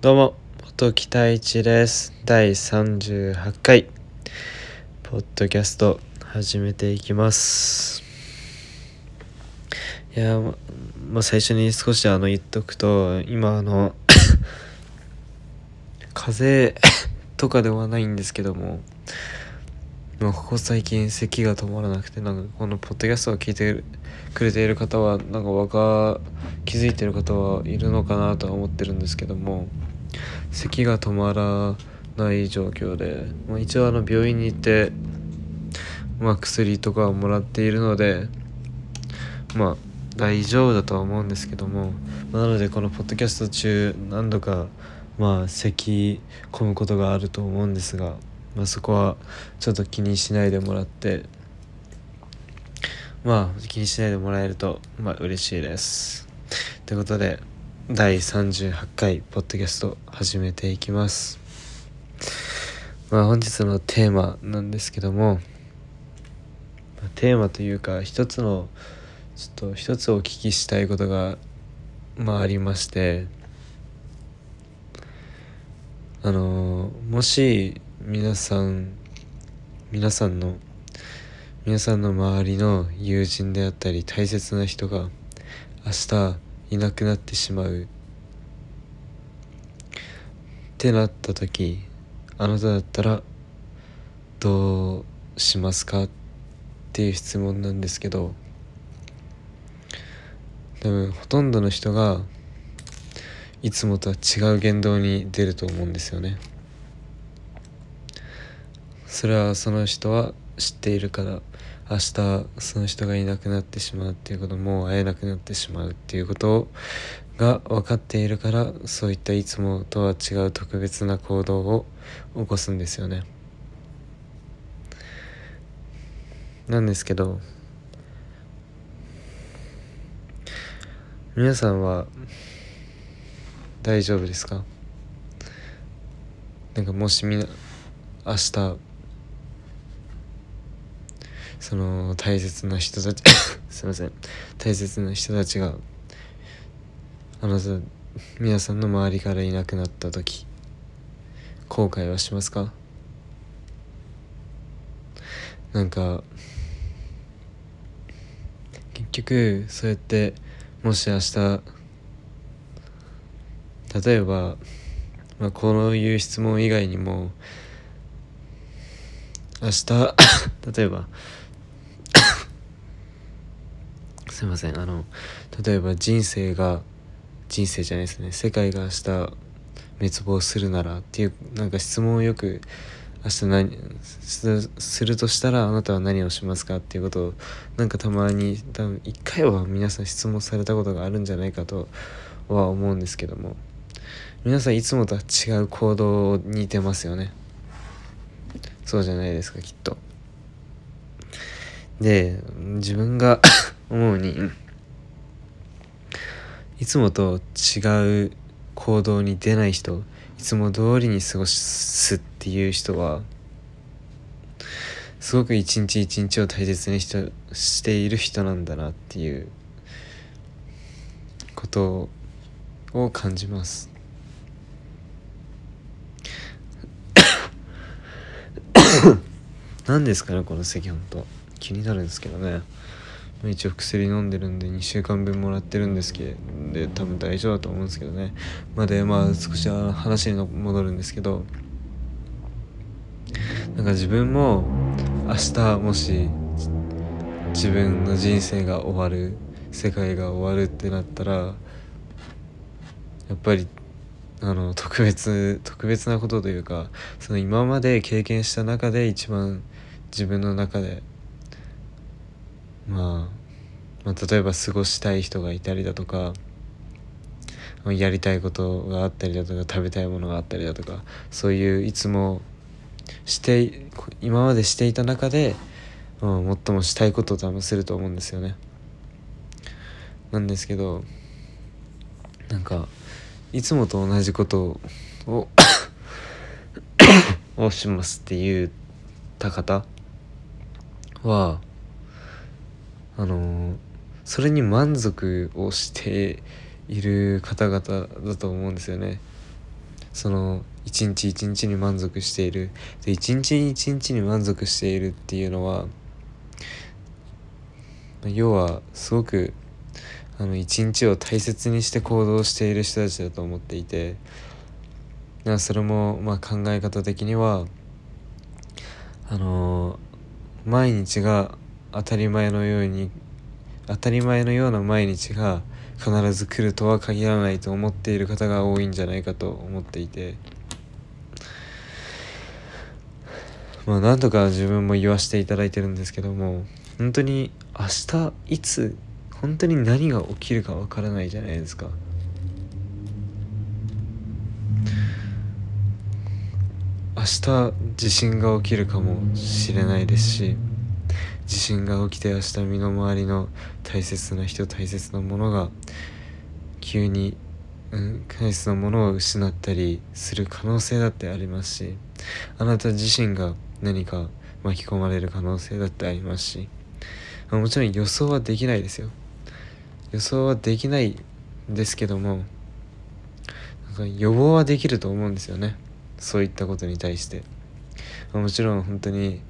どうも、元木太一です。第38回、ポッドキャスト、始めていきます。いや、ま、まあ、最初に少しあの言っとくと、今あの、風邪とかではないんですけども、ま、ここ最近咳が止まらなくてなんかこのポッドキャストを聞いてくれている方はなんかわか気づいてる方はいるのかなとは思ってるんですけども咳が止まらない状況で、まあ、一応あの病院に行って、まあ、薬とかをもらっているのでまあ大丈夫だとは思うんですけども、まあなのでこのポッドキャスト中何度かまあ咳込むことがあると思うんですが、まあ、そこはちょっと気にしないでもらってまあ気にしないでもらえるとまあ嬉しいです。ということで第38回ポッドキャスト始めていきます。まあ本日のテーマなんですけども、テーマというか一つのちょっと一つお聞きしたいことがまあありましてあのもし皆さん皆さんの皆さんの周りの友人であったり大切な人が明日いなくなってしまう。ってなった時あなただったらどうしますか？っていう質問なんですけど多分ほとんどの人がいつもとは違う言動に出ると思うんですよね。それはその人は知っているから明日その人がいなくなってしまうっていうこともう会えなくなってしまうっていうことが分かっているからそういったいつもとは違う特別な行動を起こすんですよね。なんですけど皆さんは大丈夫ですか？なんかもしみ明日その大切な人たち すいません。大切な人たちがあなた皆さんの周りからいなくなった時後悔はしますか？なんか結局そうやってもし明日例えば、まあ、こういう質問以外にも明日 例えばすいません。あの例えば人生が人生じゃないですね。世界が明日滅亡するならっていうなんか質問をよく明日何するとしたらあなたは何をしますか？っていうことをなんかたまに多分一回は皆さん質問されたことがあるんじゃないかとは思うんですけども皆さんいつもとは違う行動に出ますよね。そうじゃないですかきっと。で自分が思うにいつもと違う行動に出ない人いつも通りに過ごすっていう人はすごく一日一日を大切にししている人なんだなっていうことを感じます。何ですかねこの咳ほんと。気になるんですけどね。まあ一応薬飲んでるんで2週間分もらってるんですけどで多分大丈夫だと思うんですけどね。までまあ少しは話に戻るんですけどなんか自分も明日もし自分の人生が終わる世界が終わるってなったらやっぱりあの特別特別なことというかその今まで経験した中で一番自分の中でまあ、まあ、例えば過ごしたい人がいたりだとかやりたいことがあったりだとか食べたいものがあったりだとかそういういつもして今までしていた中で、うん、最もしたいことを多分すると思うんですよね。なんですけどなんかいつもと同じことを をしますって言った方はあのそれに満足をしている方々だと思うんですよね。その一日一日に満足しているで一日一日に満足しているっていうのは要はすごくあの一日を大切にして行動している人たちだと思っていてそれもまあ考え方的にはあの毎日が当たり前のように当たり前のような毎日が必ず来るとは限らないと思っている方が多いんじゃないかと思っていてまあなんとか自分も言わせていただいてるんですけども本当に明日いつ本当に何が起きるかわからないじゃないですか。明日地震が起きるかもしれないですし地震が起きて明日身の回りの大切な人大切なものが急に、うん、大切なものを失ったりする可能性だってありますしあなた自身が何か巻き込まれる可能性だってありますしもちろん予想はできないですよ。予想はできないんですけどもなんか予防はできると思うんですよね。そういったことに対して。もちろん本当に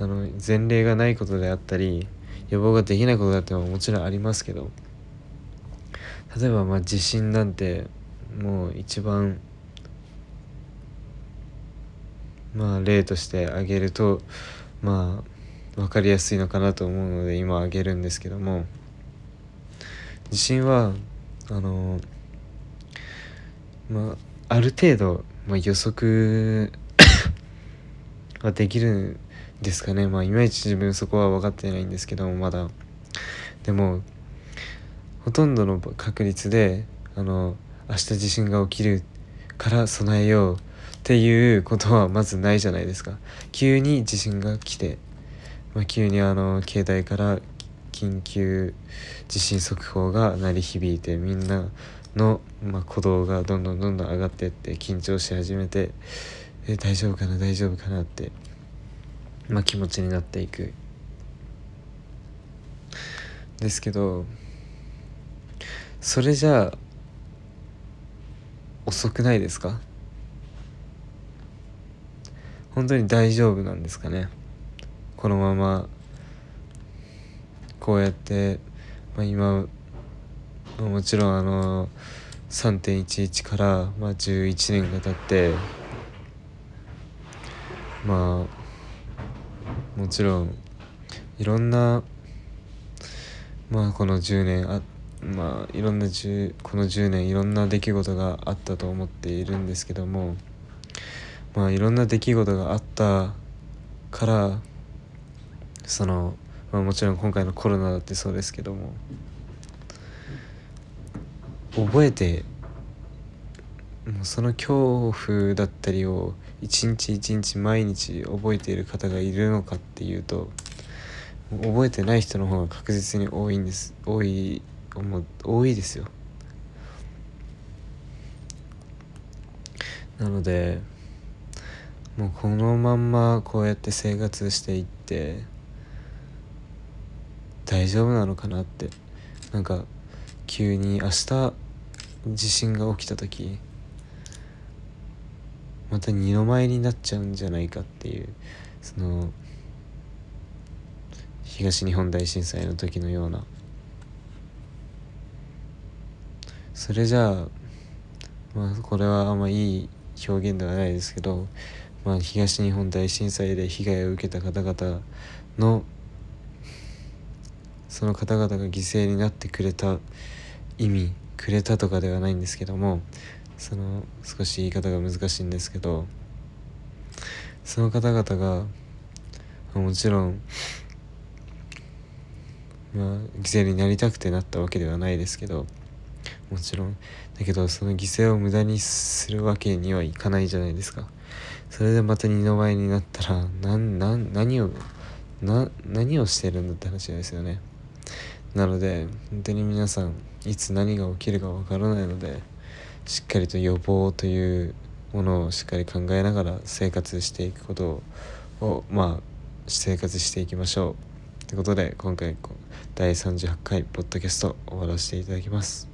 あの前例がないことであったり予防ができないことだってはもちろんありますけど例えばまあ地震なんてもう一番まあ例として挙げるとまあ分かりやすいのかなと思うので今挙げるんですけども地震はあのまあある程度まあ、予測はできるんですかね。まあいまいち自分そこは分かってないんですけどもまだ。でもほとんどの確率であの明日地震が起きるから備えようっていうことはまずないじゃないですか。急に地震が来て、まあ、急にあの携帯から緊急地震速報が鳴り響いてみんなの、まあ、鼓動がどんどんどんどん上がっていって緊張し始めてえ大丈夫かな大丈夫かなって、まあ、気持ちになっていく。ですけどそれじゃ遅くないですか？本当に大丈夫なんですかね？このままこうやって、まあ、今もちろんあの3.11から、まあ、11年が経ってまあもちろんいろんなまあこの10年あまあいろんな10この10年いろんな出来事があったと思っているんですけどもまあいろんな出来事があったからその、まあ、もちろん今回のコロナだってそうですけども覚えてもうその恐怖だったりを一日一日毎日覚えている方がいるのかっていうと覚えてない人の方が確実に多いんです。多い多いですよ。なのでもうこのまんまこうやって生活していって大丈夫なのかなって。なんか急に明日地震が起きた時また二の舞になっちゃうんじゃないかっていうその東日本大震災の時のような。それじゃあまあこれはあんまいい表現ではないですけど、まあ、東日本大震災で被害を受けた方々のその方々が犠牲になってくれた意味くれたとかではないんですけどもその少し言い方が難しいんですけどその方々がもちろんまあ犠牲になりたくてなったわけではないですけどもちろん。だけどその犠牲を無駄にするわけにはいかないじゃないですか。それでまた二の舞になったら何何をな何をしてるんだって話ですよね。なので本当に皆さんいつ何が起きるかわからないのでしっかりと予防というものをしっかり考えながら生活していくことをまあ生活していきましょう。ということで今回第38回ポッドキャスト終わらせていただきます。